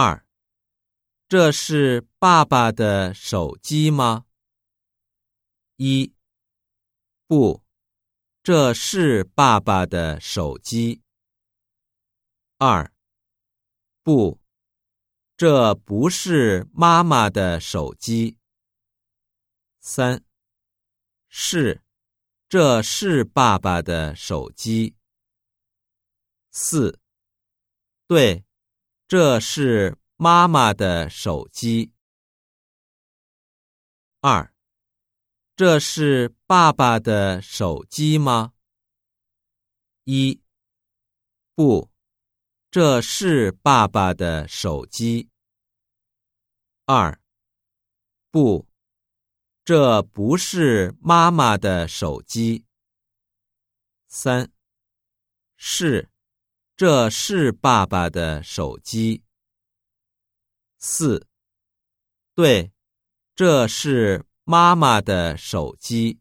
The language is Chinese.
二，这是爸爸的手机吗？一，不，这是爸爸的手机。二，不，这不是妈妈的手机。三，是，这是爸爸的手机。四，对，这是妈妈的手机。二，这是爸爸的手机吗？一，不，这是爸爸的手机。二，不，这不是妈妈的手机。三，是。这是爸爸的手机。四，对，这是妈妈的手机。